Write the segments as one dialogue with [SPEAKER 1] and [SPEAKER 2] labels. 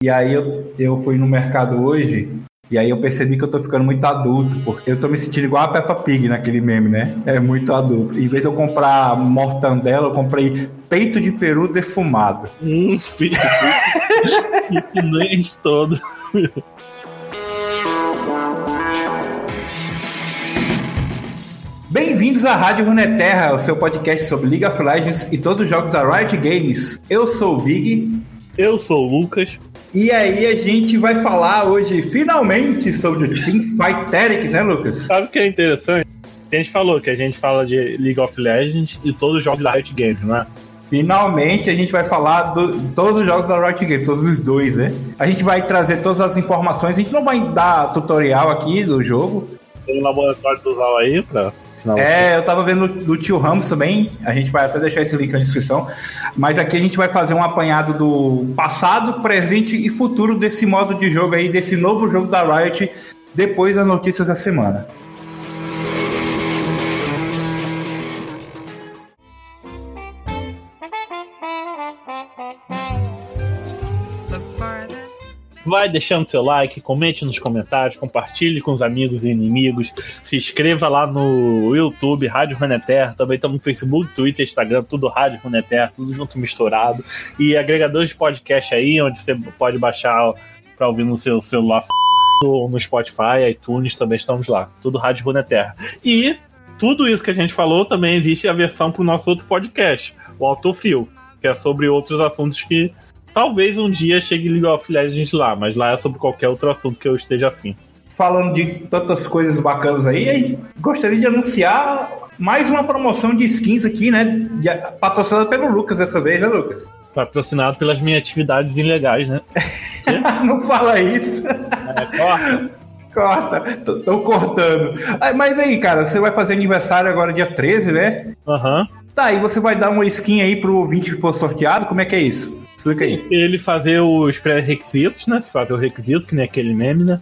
[SPEAKER 1] E aí eu, eu fui no mercado hoje e aí eu percebi que eu tô ficando muito adulto, porque eu tô me sentindo igual a Peppa Pig naquele meme, né? É muito adulto. Em vez de eu comprar mortandela, eu comprei peito de peru defumado.
[SPEAKER 2] Hum, filho. nem todo.
[SPEAKER 1] Bem-vindos à Rádio Runeterra, o seu podcast sobre League of Legends e todos os jogos da Riot Games. Eu sou o Big.
[SPEAKER 2] Eu sou o Lucas.
[SPEAKER 1] E aí a gente vai falar hoje, finalmente, sobre o Teamfight Tactics, né, Lucas?
[SPEAKER 2] Sabe o que é interessante? A gente falou que a gente fala de League of Legends e todos os jogos da Riot Games, não é?
[SPEAKER 1] Finalmente a gente vai falar de todos os jogos da Riot Games, todos os dois, né? A gente vai trazer todas as informações, a gente não vai dar tutorial aqui do jogo.
[SPEAKER 2] Tem um laboratório do Zal aí pra
[SPEAKER 1] é, eu tava vendo do tio Ramos também. A gente vai até deixar esse link na descrição. Mas aqui a gente vai fazer um apanhado do passado, presente e futuro desse modo de jogo aí, desse novo jogo da Riot, depois das notícias da semana.
[SPEAKER 2] Vai deixando seu like, comente nos comentários, compartilhe com os amigos e inimigos, se inscreva lá no YouTube, Rádio Runeterra, também estamos no Facebook, Twitter, Instagram, tudo Rádio Runeterra, tudo junto misturado. E agregadores de podcast aí, onde você pode baixar para ouvir no seu celular ou no Spotify, iTunes, também estamos lá. Tudo Rádio Runeterra. E tudo isso que a gente falou também existe a versão para o nosso outro podcast, o Autofil, que é sobre outros assuntos que Talvez um dia chegue League of Legends lá, mas lá é sobre qualquer outro assunto que eu esteja afim.
[SPEAKER 1] Falando de tantas coisas bacanas aí, a gente gostaria de anunciar mais uma promoção de skins aqui, né? De, patrocinada pelo Lucas dessa vez, né, Lucas?
[SPEAKER 2] Patrocinado pelas minhas atividades ilegais, né?
[SPEAKER 1] Não fala isso. É, corta. Corta, tô, tô cortando. Mas aí, cara, você vai fazer aniversário agora dia 13, né?
[SPEAKER 2] Aham. Uhum.
[SPEAKER 1] Tá, e você vai dar uma skin aí pro ouvinte que for sorteado? Como é que é isso?
[SPEAKER 2] Explica aí. ele fazer os pré-requisitos, né? Se fazer o requisito, que nem aquele meme, né?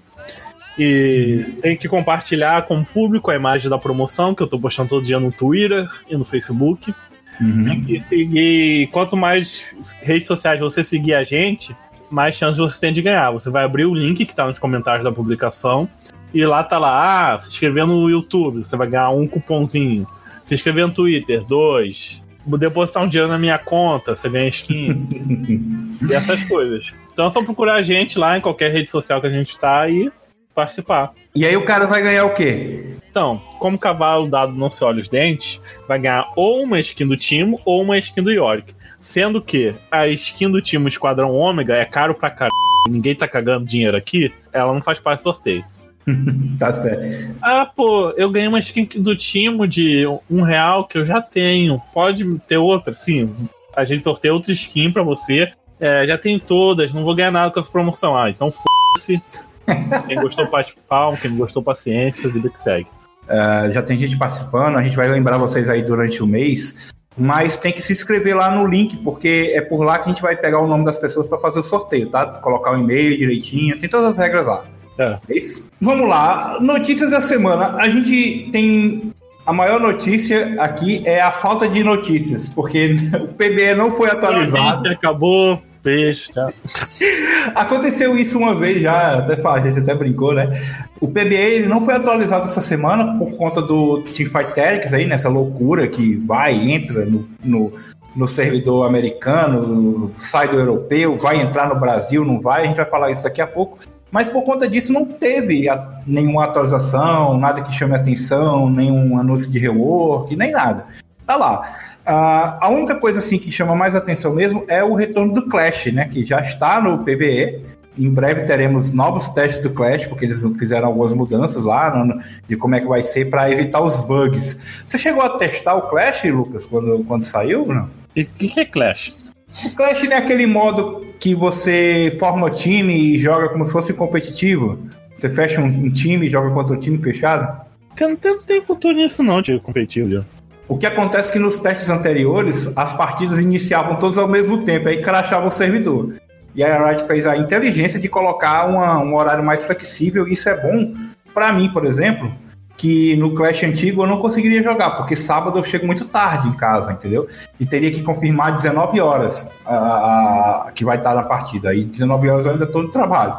[SPEAKER 2] E uhum. tem que compartilhar com o público a imagem da promoção, que eu tô postando todo dia no Twitter e no Facebook. Uhum. E seguir, quanto mais redes sociais você seguir a gente, mais chances você tem de ganhar. Você vai abrir o link que tá nos comentários da publicação e lá tá lá, ah, se inscrever no YouTube, você vai ganhar um cupomzinho. Se inscrever no Twitter, dois depositar um dinheiro na minha conta, você ganha skin. e essas coisas. Então é só procurar a gente lá em qualquer rede social que a gente está e participar.
[SPEAKER 1] E aí o cara vai ganhar o quê?
[SPEAKER 2] Então, como cavalo dado não se olha os dentes, vai ganhar ou uma skin do Timo ou uma skin do Yorick. Sendo que a skin do Timo Esquadrão Ômega é caro pra caralho, ninguém tá cagando dinheiro aqui, ela não faz parte do sorteio.
[SPEAKER 1] tá certo.
[SPEAKER 2] Ah, pô, eu ganhei uma skin do Timo de um real que eu já tenho. Pode ter outra? Sim. A gente sorteia outra skin pra você. É, já tem todas, não vou ganhar nada com essa promoção. Ah, então f***se. Quem gostou, palma. Quem não gostou, paciência. Vida que segue.
[SPEAKER 1] Uh, já tem gente participando, a gente vai lembrar vocês aí durante o mês. Mas tem que se inscrever lá no link, porque é por lá que a gente vai pegar o nome das pessoas para fazer o sorteio, tá? Colocar o e-mail direitinho, tem todas as regras lá. É. é isso? Vamos lá. Notícias da semana. A gente tem. A maior notícia aqui é a falta de notícias, porque o PBE não foi atualizado.
[SPEAKER 2] Acabou, peixe. Tá.
[SPEAKER 1] Aconteceu isso uma vez já, até a gente até brincou, né? O PBE ele não foi atualizado essa semana por conta do Teamfight Tactics aí, nessa loucura que vai, entra no, no, no servidor americano, sai do europeu, vai entrar no Brasil, não vai, a gente vai falar isso daqui a pouco. Mas por conta disso não teve a, nenhuma atualização, nada que chame atenção, nenhum anúncio de rework, nem nada. Tá lá. Uh, a única coisa assim que chama mais atenção mesmo é o retorno do Clash, né? Que já está no PBE. Em breve teremos novos testes do Clash, porque eles fizeram algumas mudanças lá no, de como é que vai ser para evitar os bugs. Você chegou a testar o Clash, Lucas, quando, quando saiu? Não?
[SPEAKER 2] E o que, que é Clash?
[SPEAKER 1] O Clash não é aquele modo que você forma time e joga como se fosse competitivo. Você fecha um, um time e joga contra o time fechado.
[SPEAKER 2] Não tem, não tem futuro nisso não, de competitivo. Já.
[SPEAKER 1] O que acontece é que nos testes anteriores, as partidas iniciavam todas ao mesmo tempo, aí crachava o servidor. E a Riot fez a inteligência de colocar uma, um horário mais flexível, e isso é bom para mim, por exemplo, que no Clash antigo eu não conseguiria jogar, porque sábado eu chego muito tarde em casa, entendeu? E teria que confirmar 19 horas a, a, que vai estar na partida. Aí 19 horas eu ainda estou no trabalho.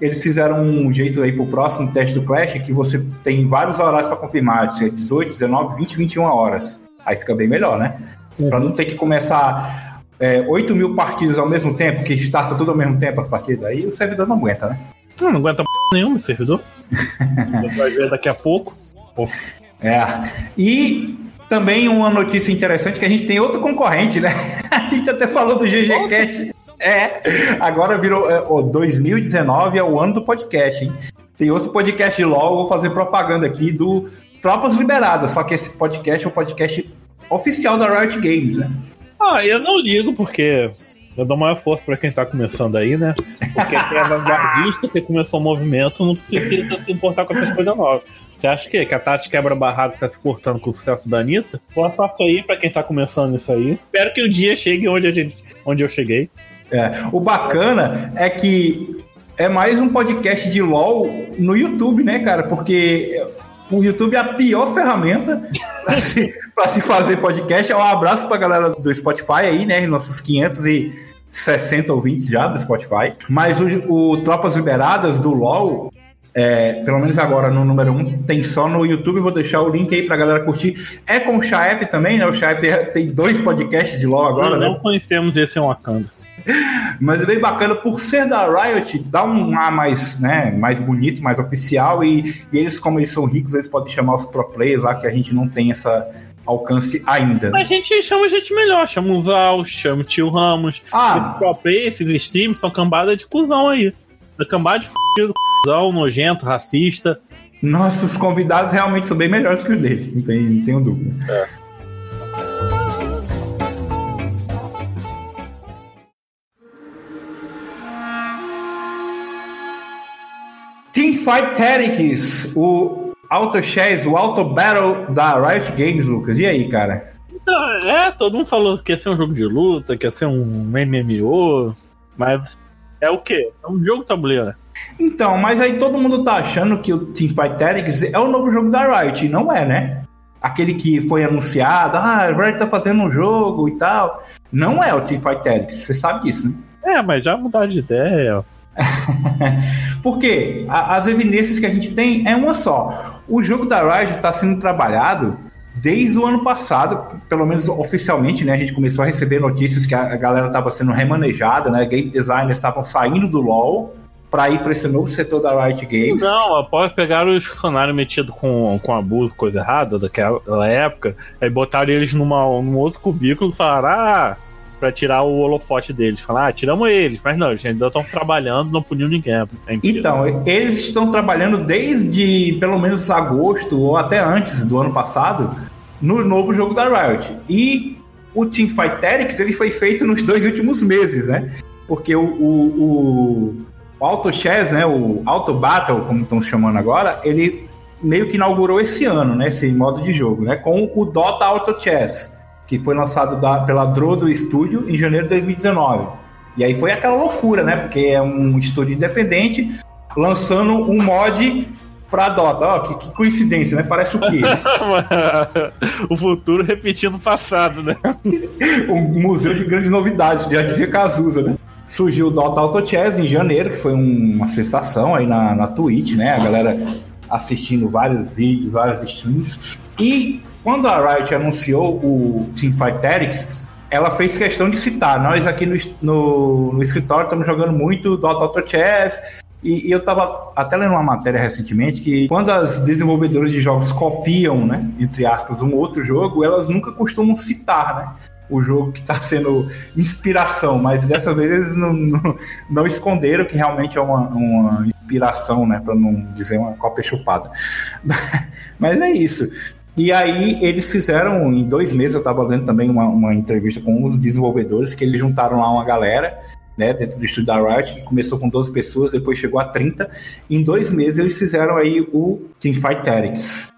[SPEAKER 1] Eles fizeram um jeito aí pro próximo teste do Clash que você tem vários horários para confirmar, 18, 19, 20, 21 horas. Aí fica bem melhor, né? Uhum. Para não ter que começar é, 8 mil partidas ao mesmo tempo, que starta tudo ao mesmo tempo as partidas. Aí o servidor não aguenta, né?
[SPEAKER 2] Não, não aguenta p nenhum servidor. vai ver daqui a pouco.
[SPEAKER 1] É. E também uma notícia interessante que a gente tem outro concorrente, né? A gente até falou do GG Cash. É, agora virou. É, 2019 é o ano do podcast, hein? Tem outro podcast de LOL, vou fazer propaganda aqui do Tropas Liberadas, só que esse podcast é o podcast oficial da Riot Games, né?
[SPEAKER 2] Ah, eu não ligo, porque eu dou maior força para quem tá começando aí, né? Porque quem é vanguardista, que começou o movimento, não precisa se importar com essas coisas novas. Você acha que, que a Tati quebra barraco tá se cortando com o sucesso da Anitta? Boa sorte aí pra quem tá começando isso aí. Espero que o dia chegue onde, a gente, onde eu cheguei.
[SPEAKER 1] É, o bacana é que é mais um podcast de LOL no YouTube, né, cara? Porque o YouTube é a pior ferramenta para se, fazer podcast. Um abraço pra galera do Spotify aí, né? Nossos 560 ouvintes já do Spotify. Mas o, o Tropas Liberadas do LoL, é, pelo menos agora no número 1, um, tem só no YouTube. Vou deixar o link aí pra galera curtir. É com o Chaep também, né? O Chaep tem dois podcasts de LoL agora,
[SPEAKER 2] não,
[SPEAKER 1] né?
[SPEAKER 2] Não conhecemos esse é um Wakanda.
[SPEAKER 1] Mas é bem bacana por ser da Riot, dá um ar mais, né, mais bonito, mais oficial e, e, eles, como eles são ricos, eles podem chamar os pro players lá que a gente não tem essa alcance ainda.
[SPEAKER 2] A gente chama gente melhor, chama o Val, chama o Tio Ramos. Ah. Players, esses streams são cambada de cuzão aí. É cambada de f***, cuzão, nojento, racista.
[SPEAKER 1] Nossos convidados realmente são bem melhores que os deles, não, tem, não tenho dúvida. É. Teamfight Tactics, o Auto Chess, o Auto Battle da Riot Games, Lucas. E aí, cara?
[SPEAKER 2] É, todo mundo falou que ia ser um jogo de luta, que ia ser um MMO, mas é o quê? É um jogo tabuleiro.
[SPEAKER 1] Então, mas aí todo mundo tá achando que o Teamfight Tactics é o novo jogo da Riot, e não é, né? Aquele que foi anunciado, ah, a Riot tá fazendo um jogo e tal. Não é o Teamfight Tactics, você sabe disso, né?
[SPEAKER 2] É, mas já mudaram de ideia.
[SPEAKER 1] Porque as evidências que a gente tem é uma só. O jogo da Riot está sendo trabalhado desde o ano passado, pelo menos oficialmente, né? A gente começou a receber notícias que a galera estava sendo remanejada, né? Game designers estavam saindo do LoL para ir para esse novo setor da Riot Games.
[SPEAKER 2] Não, após pegar os funcionários metidos com, com abuso, coisa errada daquela época, aí botaram eles numa, num outro cubículo e falaram: ah para tirar o holofote deles. Falar, ah, tiramos eles, mas não, eles ainda estão trabalhando, não puniu ninguém. É
[SPEAKER 1] então, eles estão trabalhando desde pelo menos agosto ou até antes do ano passado no novo jogo da Riot. E o Teamfight Tactics ele foi feito nos dois últimos meses, né? Porque o, o, o Auto Chess, né, o Auto Battle, como estão chamando agora, ele meio que inaugurou esse ano, né, esse modo de jogo, né, com o Dota Auto Chess que foi lançado da, pela Drodo Studio em janeiro de 2019. E aí foi aquela loucura, né? Porque é um estúdio independente lançando um mod pra Dota. Ó, que, que coincidência, né? Parece o quê?
[SPEAKER 2] o futuro repetindo o passado, né?
[SPEAKER 1] um museu de grandes novidades, já dizia Cazuza, né? Surgiu o Dota Auto Chess em janeiro, que foi uma sensação aí na, na Twitch, né? A galera assistindo vários vídeos, vários streams. E quando a Riot anunciou o Teamfight Tactics, ela fez questão de citar. Nós aqui no, no, no escritório estamos jogando muito Dota Auto Chess. E, e, eu estava até lendo uma matéria recentemente que quando as desenvolvedoras de jogos copiam, né, entre aspas, um outro jogo, elas nunca costumam citar, né? O jogo que está sendo inspiração, mas dessa vez eles não, não, não esconderam que realmente é uma, uma inspiração, né? Para não dizer uma cópia chupada. mas é isso. E aí eles fizeram, em dois meses, eu estava vendo também uma, uma entrevista com os desenvolvedores, que eles juntaram lá uma galera, né, dentro do estúdio da Riot, que começou com 12 pessoas, depois chegou a 30. Em dois meses eles fizeram aí o Teamfight Tactics.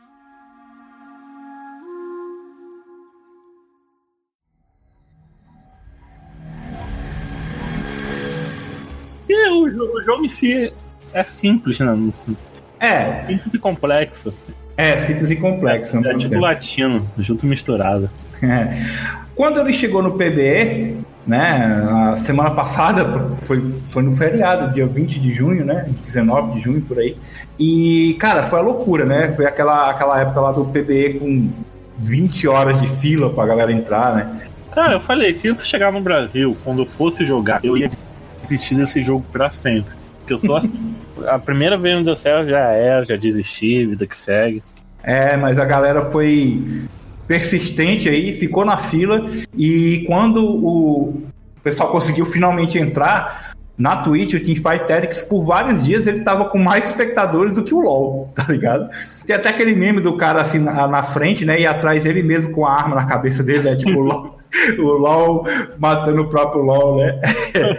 [SPEAKER 2] E o, o jogo em si é simples, né?
[SPEAKER 1] É.
[SPEAKER 2] Simples e complexo.
[SPEAKER 1] É, simples e complexo.
[SPEAKER 2] É tipo latino, junto misturado.
[SPEAKER 1] É. Quando ele chegou no PBE, né, a semana passada, foi, foi no feriado, dia 20 de junho, né, 19 de junho, por aí, e, cara, foi a loucura, né, foi aquela, aquela época lá do PBE com 20 horas de fila pra galera entrar, né.
[SPEAKER 2] Cara, eu falei, se eu chegar no Brasil, quando eu fosse jogar, eu ia desistir desse jogo pra sempre. Porque eu sou assim. a primeira vez no céu já era, já desisti, vida que segue.
[SPEAKER 1] É, mas a galera foi persistente aí, ficou na fila e quando o pessoal conseguiu finalmente entrar na Twitch, o Teamfight Tactics, por vários dias ele tava com mais espectadores do que o LoL, tá ligado? Tem até aquele meme do cara assim na, na frente, né, e atrás ele mesmo com a arma na cabeça dele, né, tipo o LoL, o LoL matando o próprio LoL, né?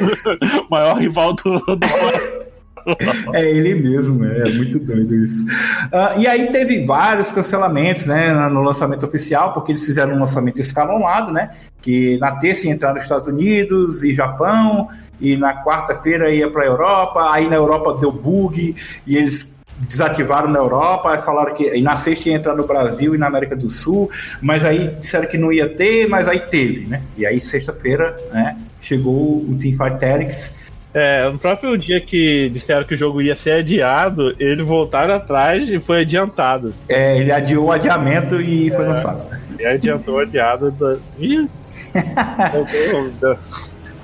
[SPEAKER 2] Maior rival do, do
[SPEAKER 1] é ele mesmo, né? É muito doido isso. Uh, e aí teve vários cancelamentos, né, no lançamento oficial, porque eles fizeram um lançamento escalonado, né? Que na terça ia entrar nos Estados Unidos e Japão, e na quarta-feira ia para a Europa, aí na Europa deu bug e eles desativaram na Europa, falaram que e na sexta ia entrar no Brasil e na América do Sul, mas aí disseram que não ia ter, mas aí teve, né? E aí sexta-feira, né, chegou o Teamfight Tactics
[SPEAKER 2] é, no próprio dia que disseram que o jogo ia ser adiado, eles voltaram atrás e foi adiantado.
[SPEAKER 1] É, ele adiou o adiamento e é, foi lançado.
[SPEAKER 2] Ele adiantou o adiado do. Ih!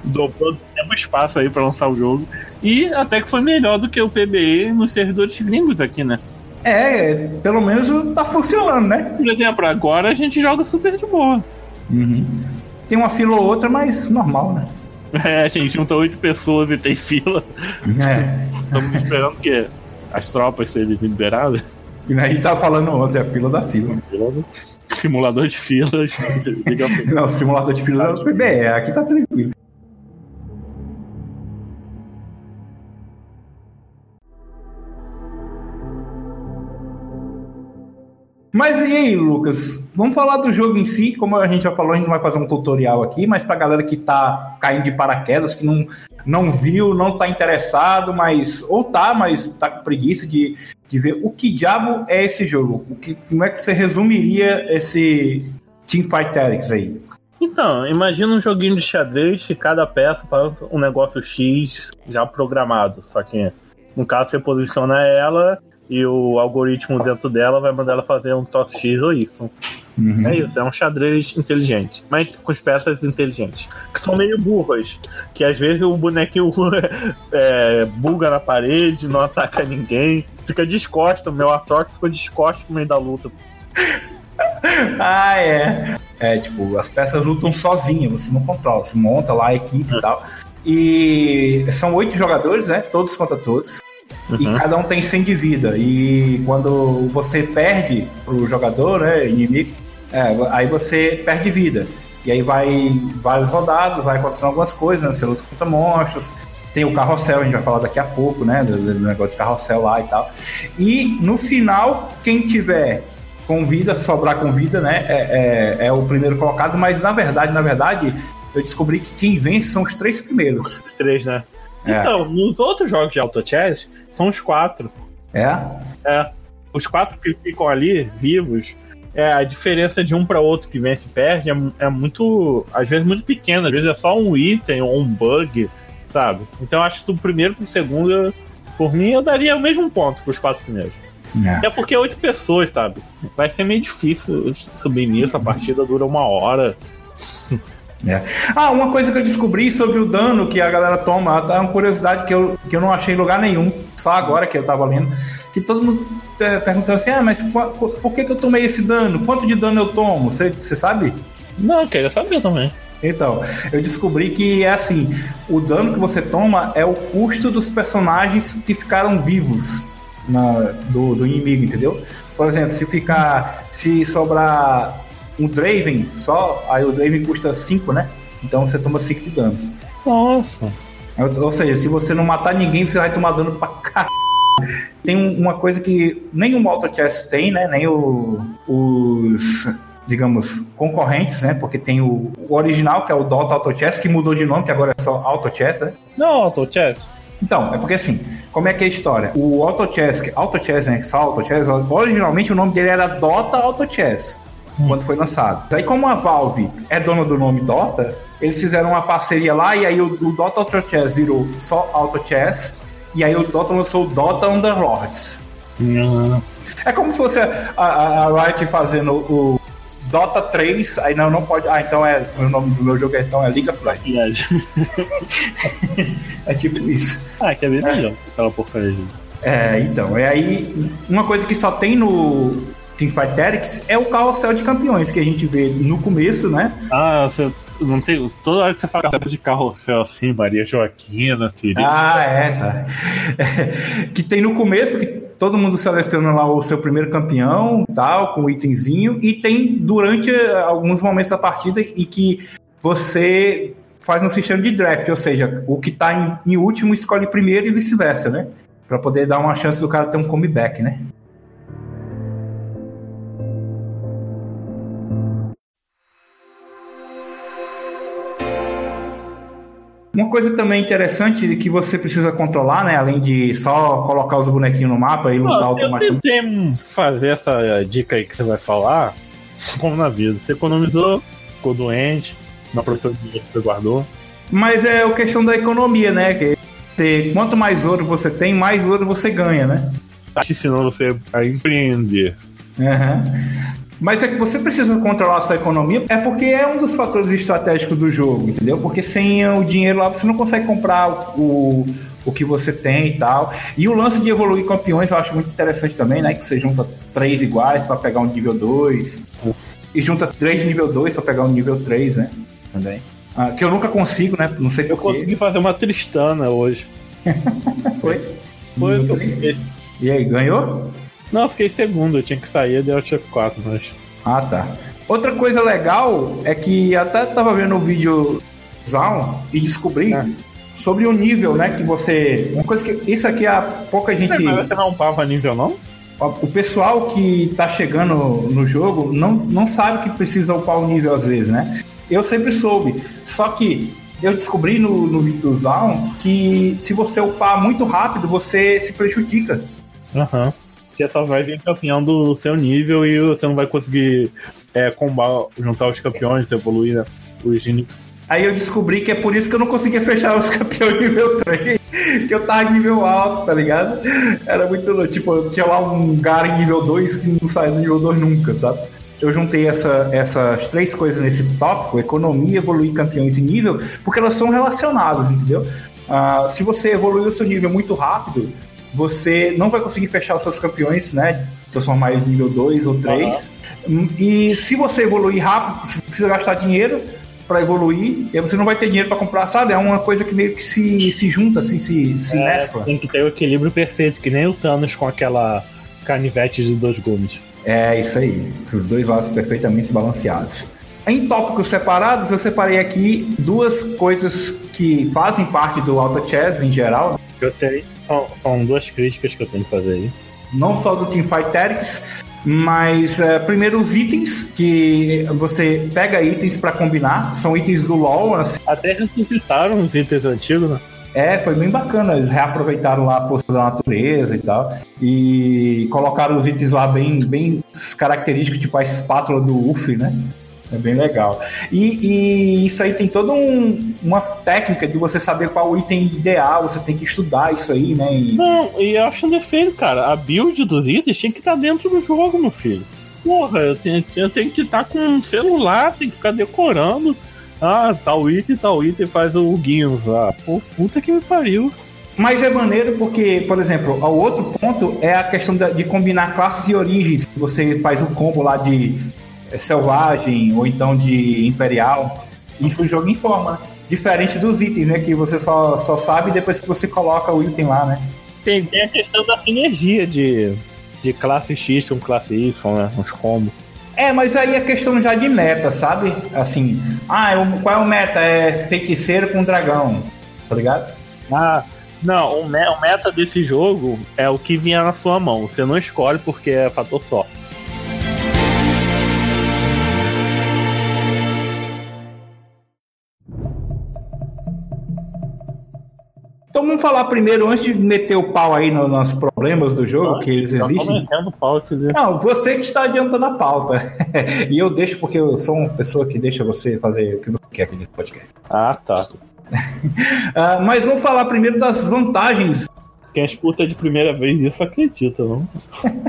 [SPEAKER 2] Dobrou tempo espaço aí pra lançar o jogo. E até que foi melhor do que o PBE nos servidores gringos aqui, né?
[SPEAKER 1] É, pelo menos tá funcionando, né?
[SPEAKER 2] Por exemplo, agora a gente joga super de boa.
[SPEAKER 1] Uhum. Tem uma fila ou outra, mas normal, né?
[SPEAKER 2] É, a gente junta oito pessoas e tem fila. É. Estamos esperando que as tropas sejam liberadas.
[SPEAKER 1] E a gente tava falando ontem, a fila da fila. fila do...
[SPEAKER 2] Simulador de filas.
[SPEAKER 1] Não, simulador de filas é o PBE, aqui tá tranquilo. Mas e aí, Lucas? Vamos falar do jogo em si. Como a gente já falou, a gente vai fazer um tutorial aqui, mas pra galera que tá caindo de paraquedas, que não, não viu, não tá interessado, mas. Ou tá, mas tá com preguiça de, de ver o que diabo é esse jogo. O que, como é que você resumiria esse Team Fight Tactics aí?
[SPEAKER 2] Então, imagina um joguinho de xadrez que cada peça faz um negócio X já programado. Só que, no caso, você posiciona ela e o algoritmo dentro dela vai mandar ela fazer um toque X ou Y. Uhum. É isso, é um xadrez inteligente, mas com peças inteligentes, que são meio burras, que às vezes o bonequinho é, buga na parede, não ataca ninguém, fica descosta, o meu Atrox ficou descosta no meio da luta.
[SPEAKER 1] ah, é. É, tipo, as peças lutam sozinhas, você não controla, você monta lá a equipe é. e tal. E são oito jogadores, né? Todos contra todos. Uhum. E cada um tem 100 de vida. E quando você perde pro jogador, né, inimigo, é, aí você perde vida. E aí vai vários rodados, vai acontecendo algumas coisas, né? Você luta contra monstros, tem o carrossel, a gente vai falar daqui a pouco, né? Do, do negócio de carrossel lá e tal. E no final, quem tiver com vida, sobrar com vida, né? É, é, é, o primeiro colocado, mas na verdade, na verdade, eu descobri que quem vence são os três primeiros.
[SPEAKER 2] Os três, né? É. Então, nos outros jogos de Auto Chess, são os quatro.
[SPEAKER 1] É?
[SPEAKER 2] É. Os quatro que ficam ali, vivos, é, a diferença de um para outro que vence e perde é, é, muito. Às vezes muito pequena, às vezes é só um item ou um bug, sabe? Então acho que do primeiro pro segundo, por mim, eu daria o mesmo ponto pros quatro primeiros. É. é porque oito pessoas, sabe? Vai ser meio difícil subir nisso, a partida dura uma hora.
[SPEAKER 1] É. Ah, uma coisa que eu descobri sobre o dano que a galera toma, tá? Uma curiosidade que eu, que eu não achei em lugar nenhum, só agora que eu tava lendo, que todo mundo é, perguntando assim, ah, mas por, por que, que eu tomei esse dano? Quanto de dano eu tomo? Você sabe?
[SPEAKER 2] Não, eu queria saber também.
[SPEAKER 1] Então, eu descobri que é assim: o dano que você toma é o custo dos personagens que ficaram vivos na, do, do inimigo, entendeu? Por exemplo, se ficar. Se sobrar um Draven só, aí o Draven custa 5, né? Então você toma 5 de dano.
[SPEAKER 2] Nossa.
[SPEAKER 1] Ou seja, se você não matar ninguém, você vai tomar dano pra caralho. Tem uma coisa que nem o Auto Chess tem, né? Nem o, os, digamos, concorrentes, né? Porque tem o, o original, que é o Dota Auto Chess, que mudou de nome, que agora é só Auto Chess, né?
[SPEAKER 2] Não, Auto Chess.
[SPEAKER 1] Então, é porque assim, como é que é a história? O Auto Chess, Auto Chess, né? Só Auto Chess, originalmente o nome dele era Dota Auto Chess. Quando foi lançado. Aí, como a Valve é dona do nome Dota, eles fizeram uma parceria lá e aí o, o Dota Auto Chess virou só Auto Chess, e aí o Dota lançou o Dota Underlords. Hum. É como se fosse a, a, a Riot fazendo o Dota 3, aí não, não pode. Ah, então é. O nome do meu jogo é, então é Liga of Legends. é tipo isso.
[SPEAKER 2] Ah, que é bem melhor aquela porcaria.
[SPEAKER 1] É, então. É aí. Uma coisa que só tem no Teamfight Tactics é o carrossel de campeões que a gente vê no começo, né?
[SPEAKER 2] Ah, você não tem. Toda hora que você fala de carrossel assim, Maria Joaquina, Siri.
[SPEAKER 1] Ah, é, tá. que tem no começo, que todo mundo seleciona lá o seu primeiro campeão, tal, com o itemzinho, e tem durante eh, alguns momentos da partida e que você faz um sistema de draft, ou seja, o que está em, em, último escolhe primeiro e vice-versa, né? Para poder dar uma chance do cara ter um comeback, né? Uma coisa também interessante que você precisa controlar, né? Além de só colocar os bonequinhos no mapa e lutar automaticamente.
[SPEAKER 2] Eu tentei fazer essa dica aí que você vai falar, como na vida. Você economizou, ficou doente, na própria que você guardou.
[SPEAKER 1] Mas é a questão da economia, né? Que você, quanto mais ouro você tem, mais ouro você ganha, né?
[SPEAKER 2] Tá te ensinando você a empreender.
[SPEAKER 1] Uhum. Mas é que você precisa controlar a sua economia, é porque é um dos fatores estratégicos do jogo, entendeu? Porque sem o dinheiro lá você não consegue comprar o, o que você tem e tal. E o lance de evoluir campeões eu acho muito interessante também, né? Que você junta três iguais para pegar um nível 2. E junta três nível 2 para pegar um nível 3, né? Também. Ah, que eu nunca consigo, né? Não sei
[SPEAKER 2] Eu consegui fazer uma Tristana hoje.
[SPEAKER 1] Foi? Foi o que eu fiz. E aí, ganhou?
[SPEAKER 2] Não, eu fiquei segundo, eu tinha que sair, deu F4, mas.
[SPEAKER 1] Ah, tá. Outra coisa legal é que até tava vendo o vídeo Zão e descobri é. sobre o nível, né? Que você. Uma coisa que. Isso aqui há pouca gente.
[SPEAKER 2] Mas você não upava nível, não?
[SPEAKER 1] O pessoal que tá chegando no jogo não, não sabe que precisa upar o nível às vezes, né? Eu sempre soube. Só que eu descobri no, no vídeo do Zaun que se você upar muito rápido, você se prejudica.
[SPEAKER 2] Aham. Uhum que só vai vir campeão do seu nível e você não vai conseguir é, combar, juntar os campeões, evoluir né, os
[SPEAKER 1] Aí eu descobri que é por isso que eu não conseguia fechar os campeões nível 3. Que eu tava nível alto, tá ligado? Era muito. Tipo, tinha lá um cara em nível 2 que não sai do nível 2 nunca, sabe? Eu juntei essa, essas três coisas nesse tópico: economia, evoluir campeões e nível, porque elas são relacionadas, entendeu? Uh, se você evoluir o seu nível muito rápido, você não vai conseguir fechar os seus campeões, né? Seus formais nível 2 ou 3. Uhum. E se você evoluir rápido, você precisa gastar dinheiro para evoluir, e aí você não vai ter dinheiro para comprar, sabe? É uma coisa que meio que se, se junta, assim, se, se é, mescla.
[SPEAKER 2] Tem que ter o equilíbrio perfeito, que nem o Thanos com aquela canivete de dois gumes.
[SPEAKER 1] É, isso aí. Os dois lados perfeitamente balanceados. Em tópicos separados, eu separei aqui duas coisas que fazem parte do Auto Chess em geral.
[SPEAKER 2] Eu tenho são duas críticas que eu tenho que fazer aí.
[SPEAKER 1] Não só do Teamfight Tactics, mas é, primeiro os itens que você pega itens para combinar, são itens do LoL. Assim.
[SPEAKER 2] Até ressuscitaram os itens antigos, né?
[SPEAKER 1] É, foi bem bacana. Eles reaproveitaram lá a força da natureza e tal. E colocaram os itens lá bem, bem característicos, tipo a espátula do Uff, né? É bem legal. E, e isso aí tem toda um, uma técnica de você saber qual item ideal, você tem que estudar isso aí, né?
[SPEAKER 2] E... Não, e eu acho um defeito, cara. A build dos itens tinha que estar dentro do jogo, meu filho. Porra, eu tenho, eu tenho que estar com um celular, tem que ficar decorando. Ah, tal item, tal item faz o Guinness lá. Pô, puta que me pariu.
[SPEAKER 1] Mas é maneiro porque, por exemplo, o outro ponto é a questão de combinar classes e origens. Você faz o combo lá de selvagem ou então de imperial. Isso o jogo informa. Diferente dos itens, né? Que você só, só sabe depois que você coloca o item lá, né?
[SPEAKER 2] Tem, tem a questão da sinergia de, de classe X com classe Y, né? Os combos.
[SPEAKER 1] É, mas aí é questão já de meta, sabe? Assim, ah, qual é o meta? É feiticeiro com dragão, tá ligado?
[SPEAKER 2] Ah, não, o, me o meta desse jogo é o que vinha na sua mão. Você não escolhe porque é fator só.
[SPEAKER 1] Então vamos falar primeiro, antes de meter o pau aí nos, nos problemas do jogo, que eles existem. Pau, Não, você que está adiantando a pauta. e eu deixo porque eu sou uma pessoa que deixa você fazer o que você quer aqui nesse podcast.
[SPEAKER 2] Ah, tá.
[SPEAKER 1] uh, mas vamos falar primeiro das vantagens
[SPEAKER 2] quem escuta de primeira vez isso acredita, não?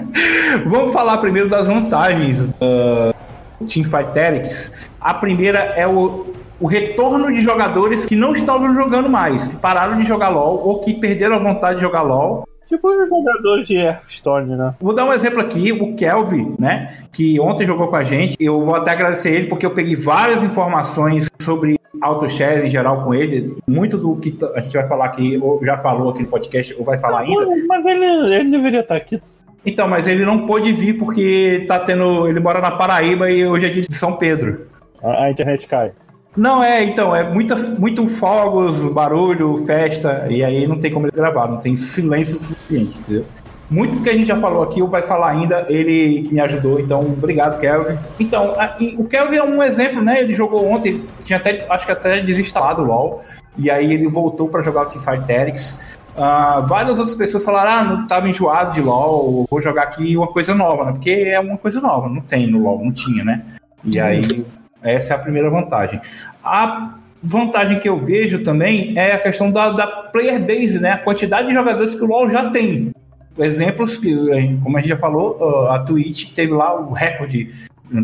[SPEAKER 1] Vamos falar primeiro das vantagens do Teamfight Tactics. A primeira é o, o retorno de jogadores que não estavam jogando mais, que pararam de jogar LOL ou que perderam a vontade de jogar LOL
[SPEAKER 2] Tipo os jogadores de Hearthstone, né?
[SPEAKER 1] Vou dar um exemplo aqui, o Kelvin, né? Que ontem jogou com a gente. Eu vou até agradecer ele porque eu peguei várias informações sobre AutoShares em geral com ele. Muito do que a gente vai falar aqui, ou já falou aqui no podcast, ou vai falar ainda.
[SPEAKER 2] Mas ele, ele deveria estar aqui.
[SPEAKER 1] Então, mas ele não pôde vir porque tá tendo. Ele mora na Paraíba e hoje é dia de São Pedro.
[SPEAKER 2] A, a internet cai.
[SPEAKER 1] Não, é, então, é muita, muito fogos, barulho, festa, e aí não tem como ele gravar, não tem silêncio suficiente, entendeu? Muito do que a gente já falou aqui, ou vai falar ainda, ele que me ajudou, então obrigado, Kelvin. Então, a, o Kelvin é um exemplo, né? Ele jogou ontem, tinha até, acho que até desinstalado o LoL, e aí ele voltou para jogar o Teamfight Tactics. Uh, várias outras pessoas falaram, ah, não estava enjoado de LoL, vou jogar aqui uma coisa nova, né? Porque é uma coisa nova, não tem no LoL, não tinha, né? E aí essa é a primeira vantagem. A vantagem que eu vejo também é a questão da, da player base, né? A quantidade de jogadores que o LoL já tem. Exemplos que, como a gente já falou, a Twitch teve lá o recorde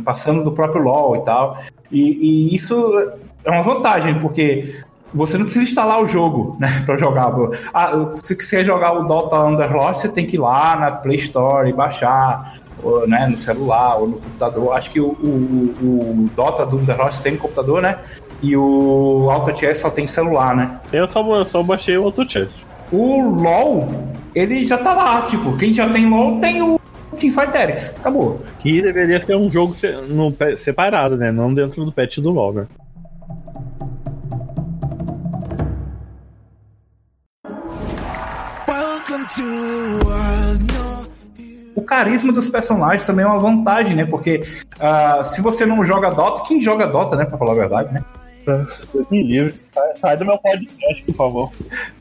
[SPEAKER 1] passando do próprio LoL e tal. E, e isso é uma vantagem, porque você não precisa instalar o jogo, né, para jogar. Ah, se você quer jogar o Dota Underlord, você tem que ir lá na Play Store e baixar ou, né, no celular ou no computador. Acho que o, o, o Dota do Underlord tem computador, né? E o AutoChess só tem celular, né?
[SPEAKER 2] Eu só, eu só baixei o AutoChess.
[SPEAKER 1] O LoL, ele já tá lá, tipo, quem já tem LoL tem o Teamfight Tactics, acabou.
[SPEAKER 2] Que deveria ser um jogo separado, né? Não dentro do patch do LoL, né?
[SPEAKER 1] Carisma dos personagens também é uma vantagem, né? Porque uh, se você não joga Dota, quem joga Dota, né? Pra falar a verdade, né?
[SPEAKER 2] Me livre. Sai do meu podcast, por favor.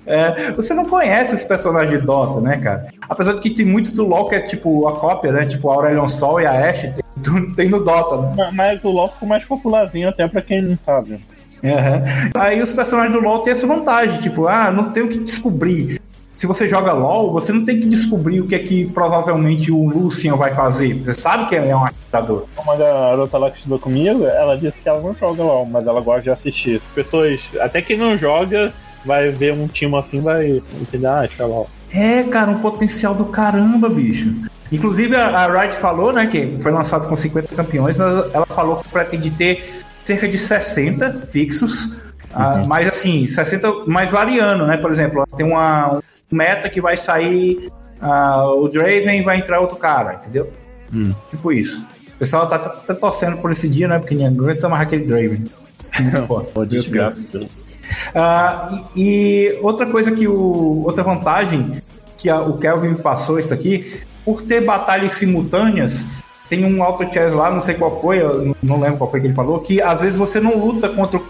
[SPEAKER 1] É, você não conhece os personagens de Dota, né, cara? Apesar de que tem muitos do LoL que é tipo a cópia, né? Tipo a Aurelion Sol e a Ashe, tem, tem no Dota,
[SPEAKER 2] né? Mas o LoL ficou mais popularzinho até pra quem não sabe.
[SPEAKER 1] Uhum. Aí os personagens do LoL têm essa vantagem, tipo, ah, não tenho que descobrir se você joga LOL, você não tem que descobrir o que é que provavelmente o Lucian vai fazer. Você sabe que ele é um atirador.
[SPEAKER 2] Uma garota lá que estudou comigo, ela disse que ela não joga LOL, mas ela gosta de assistir. Pessoas, até quem não joga, vai ver um time assim, vai entender, ah, isso é LOL.
[SPEAKER 1] É, cara, um potencial do caramba, bicho. Inclusive a Wright falou, né, que foi lançado com 50 campeões, mas ela falou que pretende ter cerca de 60 fixos. Ah, uhum. mas assim, 60 mais variando, né? Por exemplo, tem uma, meta que vai sair uh, o Draven vai entrar outro cara, entendeu? Hum. Tipo isso. O pessoal tá, tá, torcendo por esse dia, né? Porque ninguém aguenta mais aquele Draven.
[SPEAKER 2] Pô, desgraça.
[SPEAKER 1] Uh, e outra coisa que o. Outra vantagem que a, o Kelvin me passou isso aqui, por ter batalhas simultâneas, tem um auto chess lá, não sei qual foi, eu não lembro qual foi que ele falou, que às vezes você não luta contra.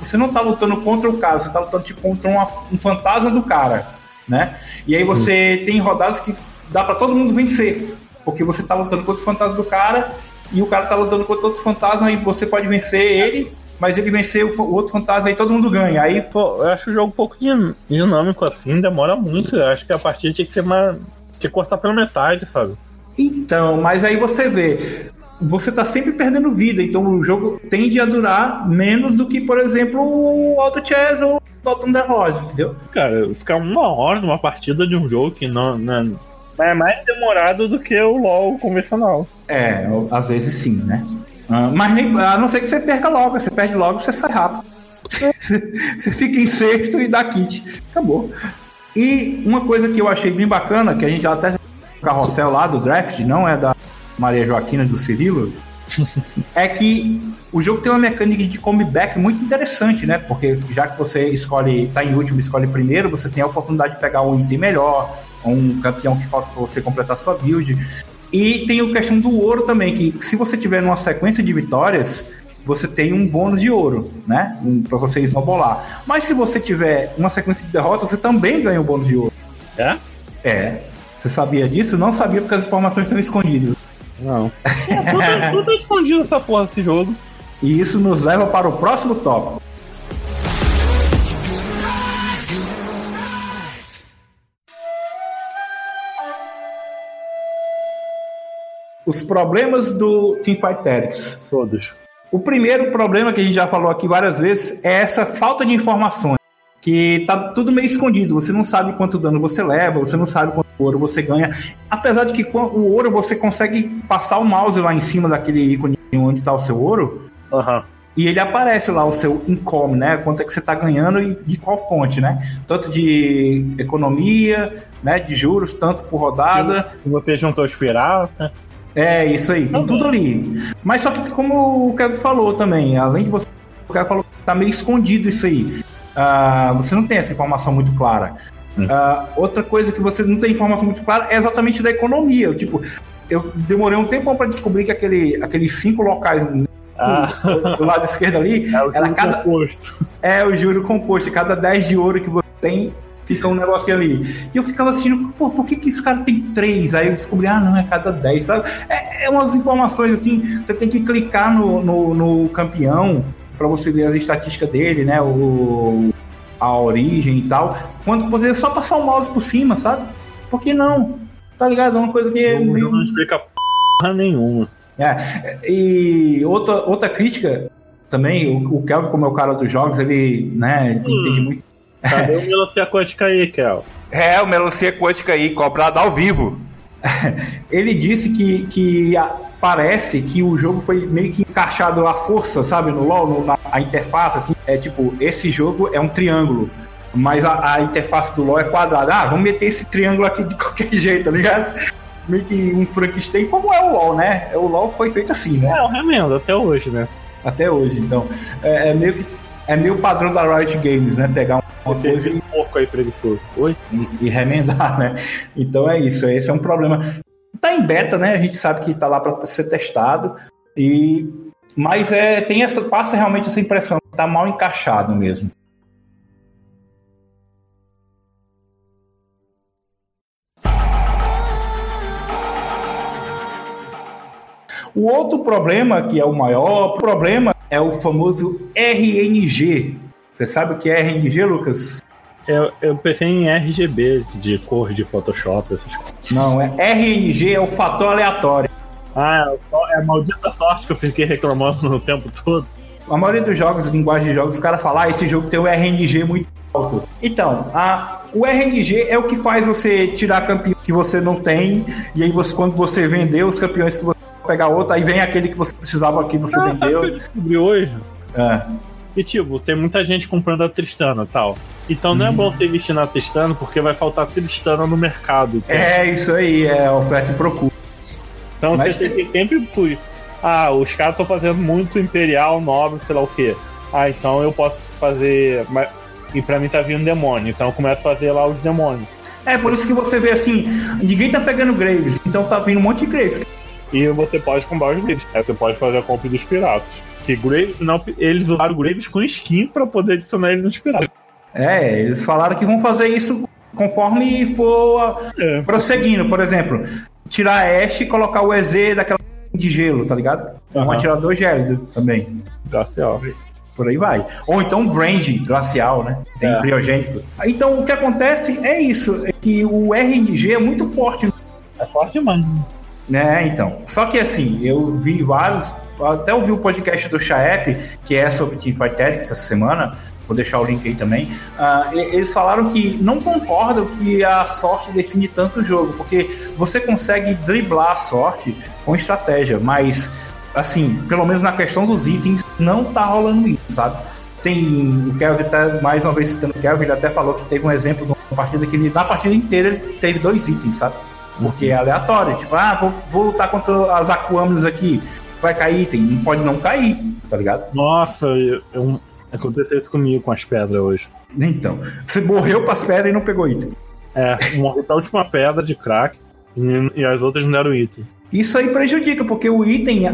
[SPEAKER 1] você não tá lutando contra o cara, você tá lutando tipo, contra uma, um fantasma do cara né? E aí você tem rodadas que dá para todo mundo vencer, porque você tá lutando contra o fantasma do cara e o cara tá lutando contra outro fantasma e você pode vencer ele, mas ele vencer o outro fantasma e todo mundo ganha. Aí,
[SPEAKER 2] pô, eu acho o jogo um pouco dinâmico assim, demora muito. Eu acho que a partida tinha que ser mais. tinha que cortar pela metade, sabe?
[SPEAKER 1] Então, mas aí você vê, você tá sempre perdendo vida, então o jogo tende a durar menos do que, por exemplo, o Auto Chess ou Totem da Rosa, entendeu?
[SPEAKER 2] Cara, ficar uma hora numa partida de um jogo que não, não é mais demorado do que o LoL convencional.
[SPEAKER 1] É, às vezes sim, né? Uh, mas nem, a não ser que você perca logo, você perde logo, você sai rápido. você fica em sexto e dá kit. Acabou. E uma coisa que eu achei bem bacana, que a gente até o carrossel lá do draft, não é da Maria Joaquina do Cirilo, é que o jogo tem uma mecânica de comeback muito interessante, né? Porque já que você escolhe, tá em último, escolhe primeiro, você tem a oportunidade de pegar um item melhor, um campeão que falta para você completar sua build. E tem a questão do ouro também, que se você tiver numa sequência de vitórias, você tem um bônus de ouro, né? Um, para você esnobolar. Mas se você tiver uma sequência de derrotas, você também ganha um bônus de ouro.
[SPEAKER 2] É?
[SPEAKER 1] É. Você sabia disso? Não sabia porque as informações estão escondidas.
[SPEAKER 2] Não. É, tudo, tudo escondido essa porra desse jogo.
[SPEAKER 1] E isso nos leva para o próximo tópico. Os problemas do Teamfight Tactics.
[SPEAKER 2] Todos.
[SPEAKER 1] O primeiro problema que a gente já falou aqui várias vezes é essa falta de informações. Que tá tudo meio escondido. Você não sabe quanto dano você leva, você não sabe quanto ouro você ganha. Apesar de que o ouro você consegue passar o mouse lá em cima daquele ícone onde está o seu ouro.
[SPEAKER 2] Aham.
[SPEAKER 1] E ele aparece lá o seu income, né? Quanto é que você está ganhando e de qual fonte, né? Tanto de economia, né? De juros, tanto por rodada.
[SPEAKER 2] E você juntou os piratas.
[SPEAKER 1] É, isso aí, tem
[SPEAKER 2] Tá
[SPEAKER 1] tudo ali. Mas só que, como o Kevin falou também, além de você. O Kevin falou que tá meio escondido isso aí. Ah, você não tem essa informação muito clara.
[SPEAKER 2] Hum.
[SPEAKER 1] Ah, outra coisa que você não tem informação muito clara é exatamente da economia. Tipo, eu demorei um tempão para descobrir que aquele, aqueles cinco locais
[SPEAKER 2] Ah,
[SPEAKER 1] do, do lado esquerdo ali
[SPEAKER 2] é o jogo
[SPEAKER 1] cada,
[SPEAKER 2] composto.
[SPEAKER 1] é o juro composto. Cada 10 de ouro que você tem, fica um negocinho ali. E eu ficava assistindo, pô, por que, que esse cara tem três? Aí eu descobri, ah, não, é cada 10, sabe? É, é umas informações assim, você tem que clicar no, no, no campeão para você ver as estatísticas dele, né? O, a origem e tal. Quando você só passar o mouse por cima, sabe? Por que não? Tá ligado? É uma coisa que
[SPEAKER 2] O jogo não explica porra nenhuma.
[SPEAKER 1] é, e outra, outra crítica também, o, o Kelvin, como é o cara dos jogos, ele, né, ele
[SPEAKER 2] Hum.
[SPEAKER 1] entende muito.
[SPEAKER 2] Cadê o melancia quântica aí, Kel?
[SPEAKER 3] É, o melancia quântica aí, cobrado ao vivo.
[SPEAKER 1] Ele disse que, que parece que o jogo foi meio que encaixado à força, sabe, no LoL, no- na a interface, assim. É tipo, esse jogo é um triângulo, mas a, a interface do LoL é quadrada. Ah, vamos meter esse triângulo aqui de qualquer jeito, tá ligado? Meio que um Frankenstein, como é o LoL, né? O LoL foi feito assim, né?
[SPEAKER 2] É, o remendo, até hoje, né?
[SPEAKER 1] Até hoje, então. É, é meio que. É meio padrão da Riot Games, né? Pegar uma
[SPEAKER 2] Você
[SPEAKER 1] coisa
[SPEAKER 2] um porco aí preguiçoso. Oi?
[SPEAKER 1] e, e remendar, né? Então é isso, esse é um problema. Tá em beta, né? A gente sabe que tá lá para ser testado e mas é tem essa passa realmente essa impressão tá mal encaixado mesmo. O outro problema, que é o maior problema, é o famoso RNG. Você sabe o que é RNG, Lucas?
[SPEAKER 2] Eu, eu pensei em RGB, de cor de Photoshop, essas coisas.
[SPEAKER 1] Não, é RNG é o fator aleatório.
[SPEAKER 2] Ah, é a maldita sorte que eu fiquei reclamando no tempo todo.
[SPEAKER 1] A maioria dos jogos, linguagem de jogos, os caras falam, ah, esse jogo tem o RNG muito alto. Então, a, o RNG é o que faz você tirar campeão que você não tem, e aí você, quando você vender os campeões que você pegar outro, aí vem aquele que você precisava que você
[SPEAKER 2] Ah, que eu
[SPEAKER 1] vendeu.
[SPEAKER 2] descobri hoje?
[SPEAKER 1] É.
[SPEAKER 2] E tipo, tem muita gente comprando a Tristana e tal. Então não é bom você investir na Tristana porque vai faltar Tristana no mercado. entende?
[SPEAKER 1] é isso aí, é oferta e procura.
[SPEAKER 2] Então
[SPEAKER 1] Mas
[SPEAKER 2] você tem sempre fui. Ah, os caras estão fazendo muito Imperial, Nobre, sei lá o quê. Ah, então eu posso fazer. E pra mim tá vindo demônio. Então eu começo a fazer lá os demônios.
[SPEAKER 1] É, por isso que você vê assim, ninguém tá pegando Graves, então tá vindo um monte de Graves.
[SPEAKER 2] E você pode comprar os Graves. Aí você pode fazer a compra dos piratas. Que Graves, não, eles usaram Graves com skin pra poder adicionar ele nos piratas.
[SPEAKER 1] É, eles falaram que vão fazer isso conforme for
[SPEAKER 2] É.
[SPEAKER 1] prosseguindo. Por exemplo, tirar a Ashe e colocar o EZ daquela de gelo, tá ligado? É um atirador gélido também.
[SPEAKER 2] Glacial.
[SPEAKER 1] Por aí vai. Ou então brand glacial, né? Tem
[SPEAKER 2] É.
[SPEAKER 1] criogênico. Então o que acontece é isso, é que o RNG é muito forte
[SPEAKER 2] É forte demais.
[SPEAKER 1] né, então. Só que assim, eu vi vários. Até ouvi o podcast do Chaep, que é sobre Teamfight Tactics essa semana. Vou deixar o link aí também. E- eles falaram que não concordam que a sorte define tanto o jogo, porque você consegue driblar a sorte com estratégia, mas assim, pelo menos na questão dos itens, não tá rolando isso, sabe? Tem o Kelvin, até, mais uma vez citando o Kelvin, ele até falou que teve um exemplo de uma partida que ele, na partida inteira ele teve dois itens, sabe? Porque é aleatório. Tipo, ah, vou, vou lutar contra as Aquamas aqui. Vai cair item. Não pode não cair, tá ligado?
[SPEAKER 2] Nossa, eu, eu- aconteceu isso comigo com as pedras hoje.
[SPEAKER 1] Então, você morreu pras pedras e não pegou item.
[SPEAKER 2] É, morri pra última pedra de crack e, e as outras não deram item.
[SPEAKER 1] Isso aí prejudica, porque o item,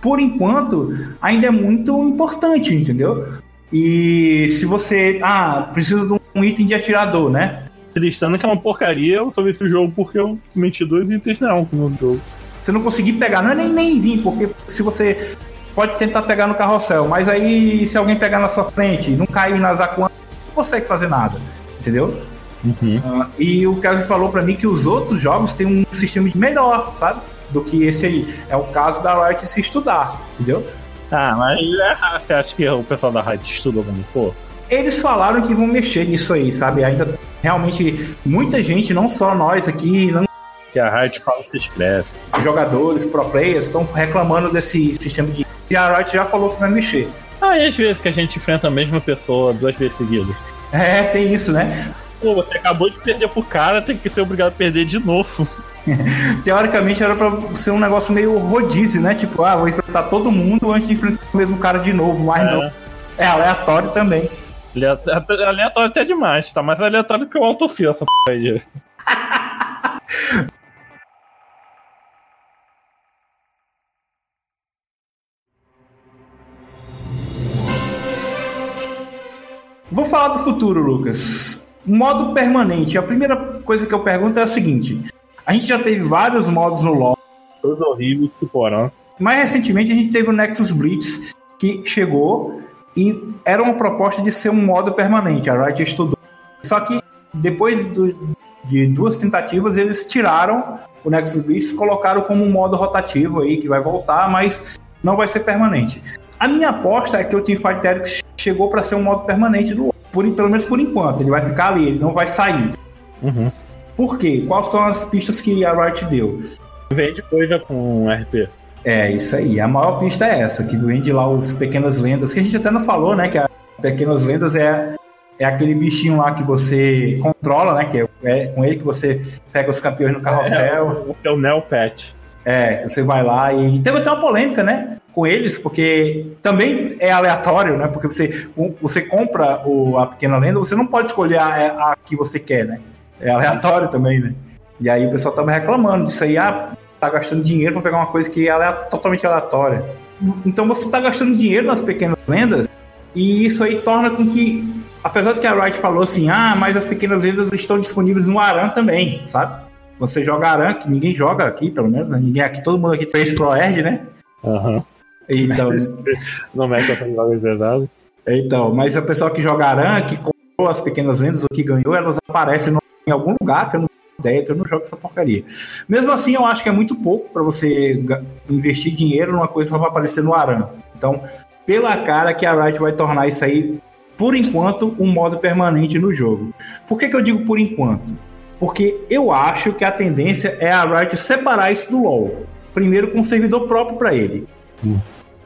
[SPEAKER 1] por enquanto, ainda é muito importante, entendeu? E se você. Ah, precisa de um item de atirador, né?
[SPEAKER 2] Tristana que é uma porcaria, eu só vi esse jogo porque eu meti dois itens não no jogo.
[SPEAKER 1] Se não conseguir pegar, não é nem, nem vir, porque se você pode tentar pegar no carrossel, mas aí se alguém pegar na sua frente e não cair nas aquanas, não consegue fazer nada, entendeu?
[SPEAKER 2] Uhum.
[SPEAKER 1] Uh, e o Kevin falou para mim que os outros jogos têm um sistema melhor, sabe? Do que esse aí. É o caso da Riot se estudar, entendeu?
[SPEAKER 2] Ah, mas é, você acha que o pessoal da Riot estudou como pô?
[SPEAKER 1] Eles falaram que vão mexer nisso aí, sabe? Ainda realmente muita gente, não só nós aqui, não
[SPEAKER 2] que a Riot fala se escreve.
[SPEAKER 1] Jogadores, pro players, estão reclamando desse sistema de. E a Riot já falou que vai mexer.
[SPEAKER 2] Ah, e às vezes que a gente enfrenta a mesma pessoa duas vezes seguidas.
[SPEAKER 1] É, tem isso, né?
[SPEAKER 2] Pô, você acabou de perder pro cara, tem que ser obrigado a perder de novo.
[SPEAKER 1] Teoricamente era pra ser um negócio meio rodízio, né? Tipo, ah, vou enfrentar todo mundo antes de enfrentar o mesmo cara de novo, mas é. não. É aleatório também.
[SPEAKER 2] Aleatório até demais, tá mais aleatório que o autofio essa p aí.
[SPEAKER 1] Vou falar do futuro, Lucas. Modo permanente. A primeira coisa que eu pergunto é a seguinte: a gente já teve vários modos no LoL.
[SPEAKER 2] Todos horríveis, porão.
[SPEAKER 1] Mais recentemente a gente teve o Nexus Blitz, que chegou e era uma proposta de ser um modo permanente. A Riot estudou. Só que depois do, de duas tentativas eles tiraram o Nexus Blitz, colocaram como um modo rotativo aí que vai voltar, mas não vai ser permanente. A minha aposta é que o Teamfight Tactics chegou para ser um modo permanente do por, pelo menos por enquanto. Ele vai ficar ali, ele não vai sair.
[SPEAKER 2] Uhum.
[SPEAKER 1] Por quê? Quais são as pistas que a Riot deu?
[SPEAKER 2] Vende coisa com RP.
[SPEAKER 1] É, isso aí. A maior pista é essa, que vende lá os Pequenas Lendas, que a gente até não falou, né? Que a Pequenas Lendas é, é aquele bichinho lá que você controla, né? Que é, é com ele que você pega os campeões no carrossel.
[SPEAKER 2] É, é o Neo Pet.
[SPEAKER 1] É, você vai lá e. Teve até uma polêmica, né? Com eles, porque também é aleatório, né? Porque você, você compra o, a pequena lenda, você não pode escolher a, a que você quer, né? É aleatório também, né? E aí o pessoal tava reclamando disso aí, ah, tá gastando dinheiro para pegar uma coisa que é totalmente aleatória. Então você tá gastando dinheiro nas pequenas lendas, e isso aí torna com que, apesar de que a Riot falou assim, ah, mas as pequenas lendas estão disponíveis no Aran também, sabe? Você joga Aran, que ninguém joga aqui, pelo menos, né? Ninguém aqui, todo mundo aqui fez Pro Erd, né?
[SPEAKER 2] Uhum.
[SPEAKER 1] Então.
[SPEAKER 2] não mexe essa jogos verdade.
[SPEAKER 1] Então, mas a pessoa que joga Aran, que comprou as pequenas lendas ou que ganhou, elas aparecem no, em algum lugar que eu não tenho ideia, que eu não jogo essa porcaria. Mesmo assim, eu acho que é muito pouco para você investir dinheiro numa coisa só pra aparecer no Aran. Então, pela cara que a Riot vai tornar isso aí, por enquanto, um modo permanente no jogo. Por que, que eu digo por enquanto? Porque eu acho que a tendência é a Riot separar isso do LoL. Primeiro com um servidor próprio para ele. Hum.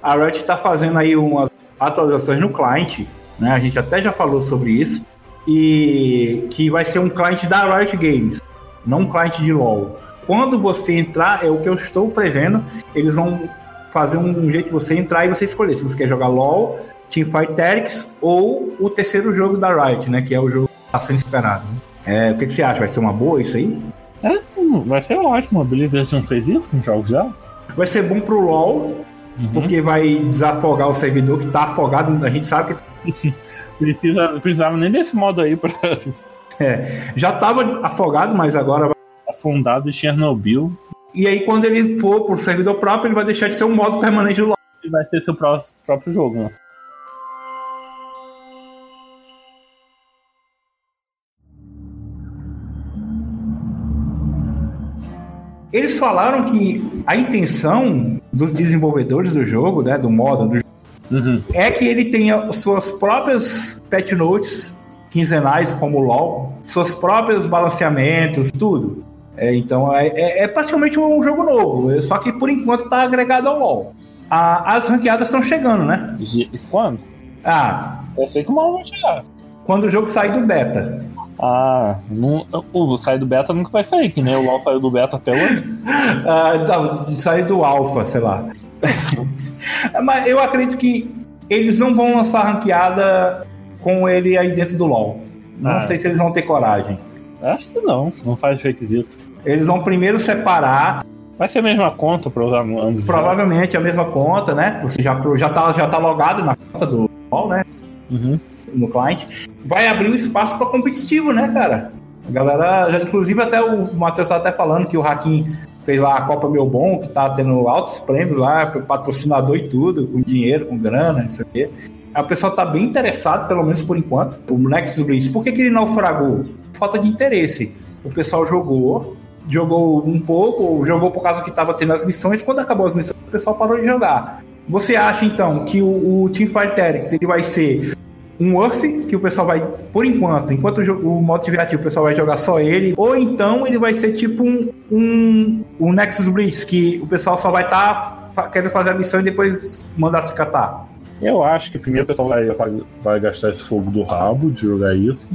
[SPEAKER 1] A Riot está fazendo aí umas atualizações no client, né? A gente até já falou sobre isso. E que vai ser um cliente da Riot Games, não um cliente de LoL. Quando você entrar, é o que eu estou prevendo, eles vão fazer um jeito de você entrar e você escolher se você quer jogar LoL, Teamfight Tactics ou o terceiro jogo da Riot, né? Que é o jogo que está sendo esperado. Né? É, o que, que, você acha? Vai ser uma boa isso aí?
[SPEAKER 2] É, vai ser ótimo. A Blizzard não fez isso com jogos já?
[SPEAKER 1] Vai ser bom pro LoL, uhum. porque vai desafogar o servidor que tá afogado. A gente sabe
[SPEAKER 2] que. Precisa, precisava nem desse modo aí pra.
[SPEAKER 1] É, já tava afogado, mas agora vai.
[SPEAKER 2] Afundado em Chernobyl.
[SPEAKER 1] E aí, quando ele for pro servidor próprio, ele vai deixar de ser um modo permanente do LoL.
[SPEAKER 2] Ele vai ser seu próprio, próprio jogo, né?
[SPEAKER 1] Eles falaram que a intenção dos desenvolvedores do jogo, né, do modo, do uhum. é que ele tenha suas próprias patch notes quinzenais, como o LoL, seus próprios balanceamentos, tudo. É, então é, é, é, praticamente um jogo novo, só que por enquanto está agregado ao LoL. A, as ranqueadas estão chegando, né?
[SPEAKER 2] E quando?
[SPEAKER 1] Ah.
[SPEAKER 2] Eu sei que uma vai chegar.
[SPEAKER 1] Quando o jogo sair do beta.
[SPEAKER 2] Ah, não, o sair do beta nunca vai sair, que nem o LoL saiu do beta até hoje.
[SPEAKER 1] ah, então, sair do alpha, sei lá. Mas eu acredito que eles não vão lançar ranqueada com ele aí dentro do LoL. Não ah. sei se eles vão ter coragem.
[SPEAKER 2] Acho que não, não faz requisito.
[SPEAKER 1] Eles vão primeiro separar
[SPEAKER 2] Vai ser a mesma conta para usar no ambos.
[SPEAKER 1] Provavelmente a mesma conta, né? Você já, já, tá, já tá logado na conta do LoL, né?
[SPEAKER 2] Uhum.
[SPEAKER 1] No cliente. Vai abrir um espaço para competitivo, né, cara? A galera, já, inclusive até o Matheus tá até falando que o Hakim fez lá a Copa Meu Bom, que tá tendo altos prêmios lá, patrocinador e tudo, com dinheiro, com grana, não sei o quê. A pessoa tá bem interessado, pelo menos por enquanto. O Nexus Blitz, por que, que ele naufragou? Falta de interesse. O pessoal jogou, jogou um pouco, jogou por causa que tava tendo as missões. Quando acabou as missões, o pessoal parou de jogar. Você acha então que o, o Teamfight Tactics ele vai ser um Earth, que o pessoal vai, por enquanto, enquanto o, o modo criativo o pessoal vai jogar só ele, ou então ele vai ser tipo um, um, um Nexus Blitz, que o pessoal só vai estar tá, querendo fazer a missão e depois mandar se catar.
[SPEAKER 2] Eu acho que primeiro o pessoal vai, vai gastar esse fogo do rabo de jogar isso.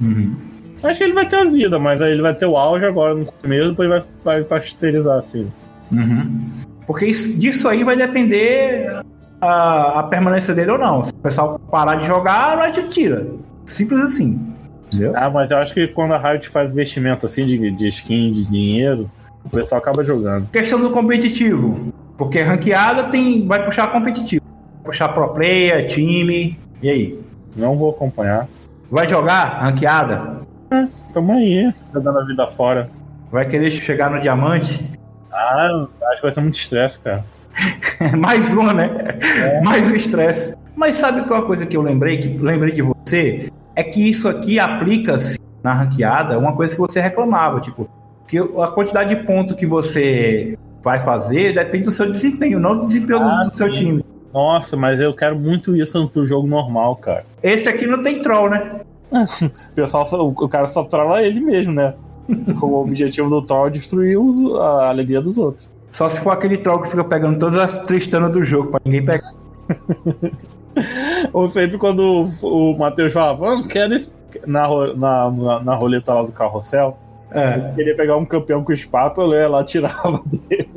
[SPEAKER 1] Uhum.
[SPEAKER 2] Acho que ele vai ter a vida, mas aí ele vai ter o auge agora no começo, depois vai, vai pasteurizar assim.
[SPEAKER 1] Uhum. Porque isso, disso aí vai depender a, a, permanência dele ou não. Se o pessoal parar de jogar, a Riot tira. Simples assim.
[SPEAKER 2] Entendeu? Ah, mas eu acho que quando a Riot faz investimento assim de, de skin, de dinheiro, o pessoal acaba jogando.
[SPEAKER 1] Questão do competitivo. Porque ranqueada tem, vai puxar competitivo. Vai puxar pro player, time. E aí?
[SPEAKER 2] Não vou acompanhar.
[SPEAKER 1] Vai jogar ranqueada?
[SPEAKER 2] É, tamo aí, tá dando a vida fora.
[SPEAKER 1] Vai querer chegar no diamante?
[SPEAKER 2] Ah, acho que vai ser muito estresse, cara.
[SPEAKER 1] Mais uma, né? É. Mais um estresse. Mas sabe qual é a coisa que eu lembrei, que lembrei de você? É que isso aqui aplica-se na ranqueada, uma coisa que você reclamava, tipo, que a quantidade de pontos que você vai fazer depende do seu desempenho, não do desempenho ah, do, seu time.
[SPEAKER 2] Nossa, mas eu quero muito isso pro jogo normal, cara.
[SPEAKER 1] Esse aqui não tem troll, né?
[SPEAKER 2] o pessoal, o cara só trola ele mesmo, né? o objetivo do troll é destruir a alegria dos outros.
[SPEAKER 1] Só se for aquele troll que fica pegando todas as tristanas do jogo pra ninguém pegar.
[SPEAKER 2] Ou sempre quando o, Matheus falava, vamos, quero na, na, na, na roleta lá do carrossel. É. queria pegar um campeão com espátula, eu lá tirava dele.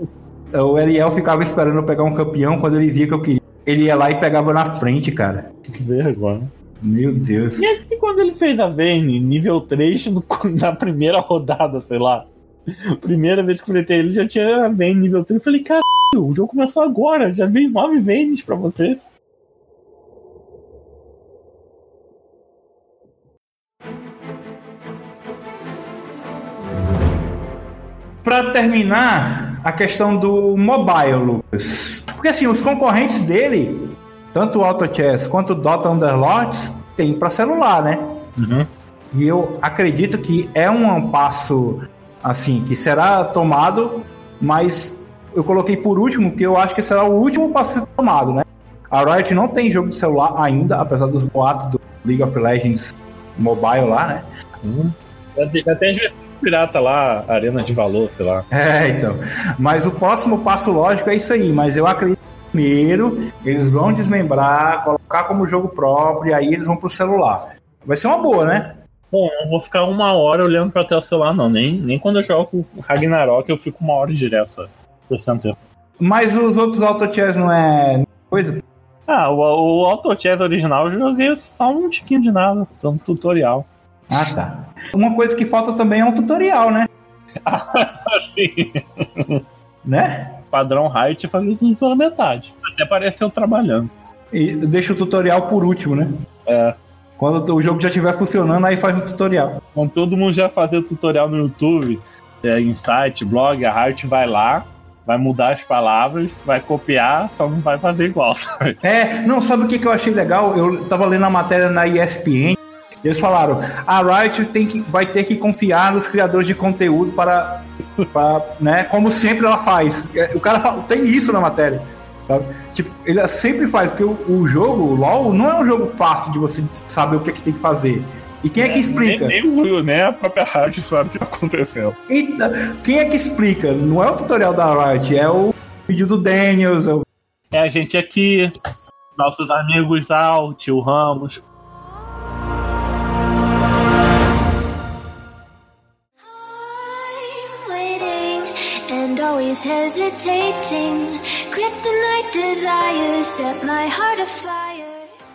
[SPEAKER 1] O Eliel ficava esperando eu pegar um campeão quando ele via que eu queria. Ele ia lá e pegava na frente, cara.
[SPEAKER 2] Que vergonha.
[SPEAKER 1] Meu Deus.
[SPEAKER 2] E aí, quando ele fez a Vayne, nível 3, no, na primeira rodada, sei lá. Primeira vez que eu ele, já tinha a Vayne nível 3. Eu falei, caralho, o jogo começou agora, já veio 9 Vaynes pra você.
[SPEAKER 1] Para terminar, a questão do mobile, Lucas. Porque assim, os concorrentes dele tanto o AutoChess quanto o Dota Underlords tem para celular, né?
[SPEAKER 2] Uhum.
[SPEAKER 1] E eu acredito que é um passo assim que será tomado, mas eu coloquei por último porque eu acho que será o último passo a ser tomado, né? A Riot não tem jogo de celular ainda, apesar dos boatos do League of Legends Mobile lá, né?
[SPEAKER 2] Já tem pirata lá, Arena de Valor, sei lá.
[SPEAKER 1] É, então. Mas o próximo passo lógico é isso aí, mas eu acredito primeiro, eles vão desmembrar, colocar como jogo próprio, e aí eles vão pro celular. Vai ser uma boa, né?
[SPEAKER 2] Bom, eu não vou ficar uma hora olhando pra tela celular, não. Nem, nem quando eu jogo Ragnarok eu fico uma hora direto, tempo.
[SPEAKER 1] Mas os outros Auto Chess não é coisa?
[SPEAKER 2] Ah, o, o Auto Chess original eu joguei só um tiquinho de nada, só um tutorial.
[SPEAKER 1] Ah, tá. Uma coisa que falta também é um tutorial, né?
[SPEAKER 2] sim.
[SPEAKER 1] Né?
[SPEAKER 2] padrão Riot fazer isso pela metade. Até apareceu trabalhando.
[SPEAKER 1] E deixa o tutorial por último, né?
[SPEAKER 2] É.
[SPEAKER 1] Quando o jogo já estiver funcionando, aí faz o tutorial.
[SPEAKER 2] Quando todo mundo já fazer o tutorial no YouTube, é, em site, blog, a Riot vai lá, vai mudar as palavras, vai copiar, só não vai fazer igual.
[SPEAKER 1] é, não, sabe o que, que eu achei legal? Eu tava lendo a matéria na ESPN eles falaram: a Riot tem que, vai ter que confiar nos criadores de conteúdo para, para né, como sempre ela faz. O cara fala, tem isso na matéria. Sabe? Tipo, ele sempre faz, porque o, o, jogo, o LoL, não é um jogo fácil de você saber o que, é que tem que fazer. E quem é, é que explica?
[SPEAKER 2] Nem, nem, nem, a própria Riot sabe o que aconteceu.
[SPEAKER 1] Eita, quem é que explica? Não é o tutorial da Riot, é o vídeo do Daniels. É, o...
[SPEAKER 2] é a gente aqui, nossos amigos Alt, o Ramos, always hesitating.
[SPEAKER 1] Kryptonite desires set my heart afire.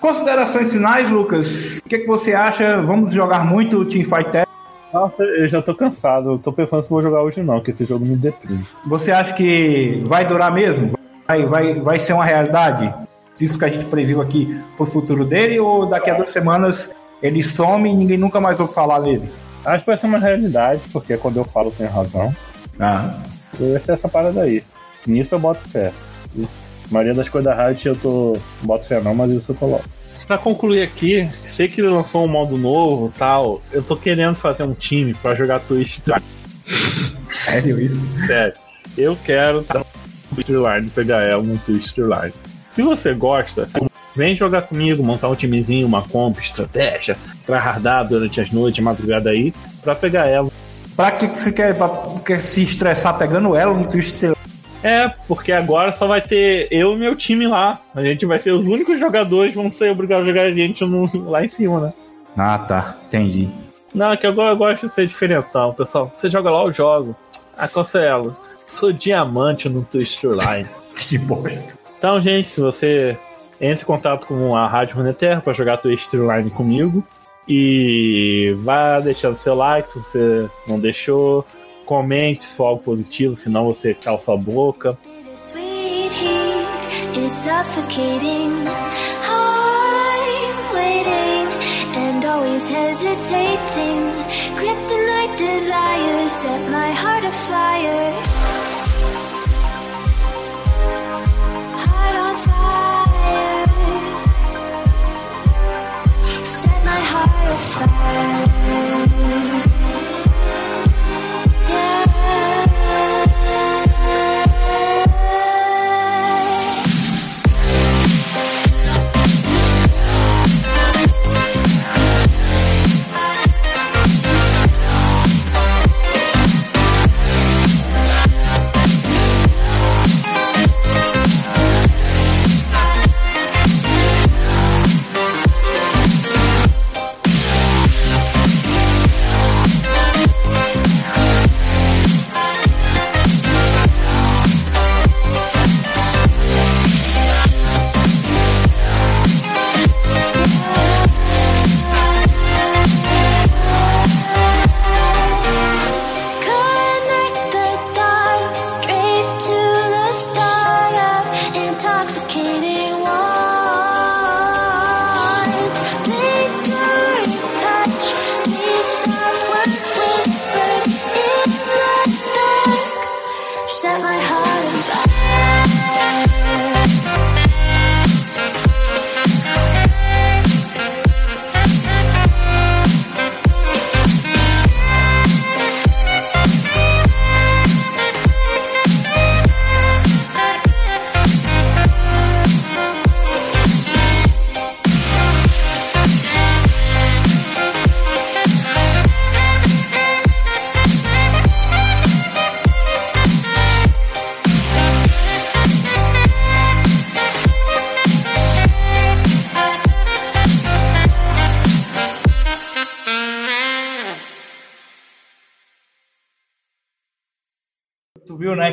[SPEAKER 1] Considerações finais, Lucas? O que, é que você acha? Vamos jogar muito o Teamfight Tactics?
[SPEAKER 2] Nossa, eu já tô cansado. Eu tô pensando se vou jogar hoje não, que esse jogo me deprime.
[SPEAKER 1] Você acha que vai durar mesmo? Vai, vai, vai ser uma realidade? Isso que a gente previu aqui pro futuro dele? Ou daqui a duas semanas ele some e ninguém nunca mais ouve falar dele?
[SPEAKER 2] Acho que vai ser uma realidade, porque quando eu falo tenho razão.
[SPEAKER 1] Ah.
[SPEAKER 2] Vai ser essa parada aí. Nisso eu boto fé. A maioria das coisas da Riot eu tô. boto fé não, mas isso eu coloco. Pra concluir aqui, sei que ele lançou um modo novo tal. Eu tô querendo fazer um time pra jogar Twitch
[SPEAKER 1] Sério isso?
[SPEAKER 2] Sério. Eu quero estar no Twitch Line, pegar ela no Twitch Line. Se você gosta, vem jogar comigo, montar um timezinho, uma comp, estratégia, tryhardar durante as noites, madrugada aí, pra pegar ela.
[SPEAKER 1] Pra que você quer, pra, quer se estressar pegando ela no Twitch
[SPEAKER 2] É, porque agora só vai ter eu e meu time lá. A gente vai ser os únicos jogadores que vão ser obrigados a jogar a gente no, lá em cima, né?
[SPEAKER 1] Ah, tá. Entendi.
[SPEAKER 2] Não, é que agora eu gosto de ser diferentão, pessoal. Você joga lá, eu jogo. Aconselho. Sou diamante no Twitch Line.
[SPEAKER 1] que bosta.
[SPEAKER 2] Então, gente, se você entre em contato com a Rádio Runeterra para jogar Twitch Line comigo. E vá deixando seu like se você não deixou. Comente se for algo positivo, senão você calça a boca.
[SPEAKER 4] Always set my heart afire. Heart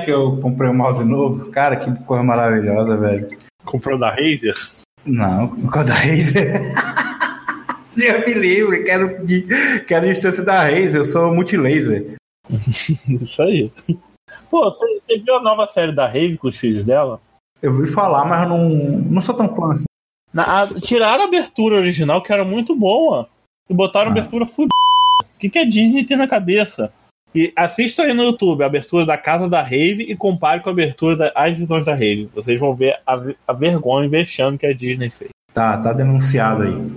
[SPEAKER 1] que eu comprei um mouse novo? Cara, que coisa maravilhosa, velho.
[SPEAKER 2] Comprou da Razer?
[SPEAKER 1] Não, causa da Razer. Deus me livre, quero, quero instância da Razer, eu sou multilaser.
[SPEAKER 2] Isso aí. Pô, você, você viu a nova série da Rave com os filhos dela?
[SPEAKER 1] Eu ouvi falar, mas eu não, não sou tão fã assim.
[SPEAKER 2] Na- a- tiraram a abertura original, que era muito boa, e botaram
[SPEAKER 1] Ah.
[SPEAKER 2] abertura fudida. O que, que a Disney tem na cabeça? E assista aí no YouTube a abertura da Casa da Rave e compare com a abertura das visões da Rave. Vocês vão ver a, a vergonha e vexame que a Disney fez.
[SPEAKER 1] Tá, tá denunciado aí.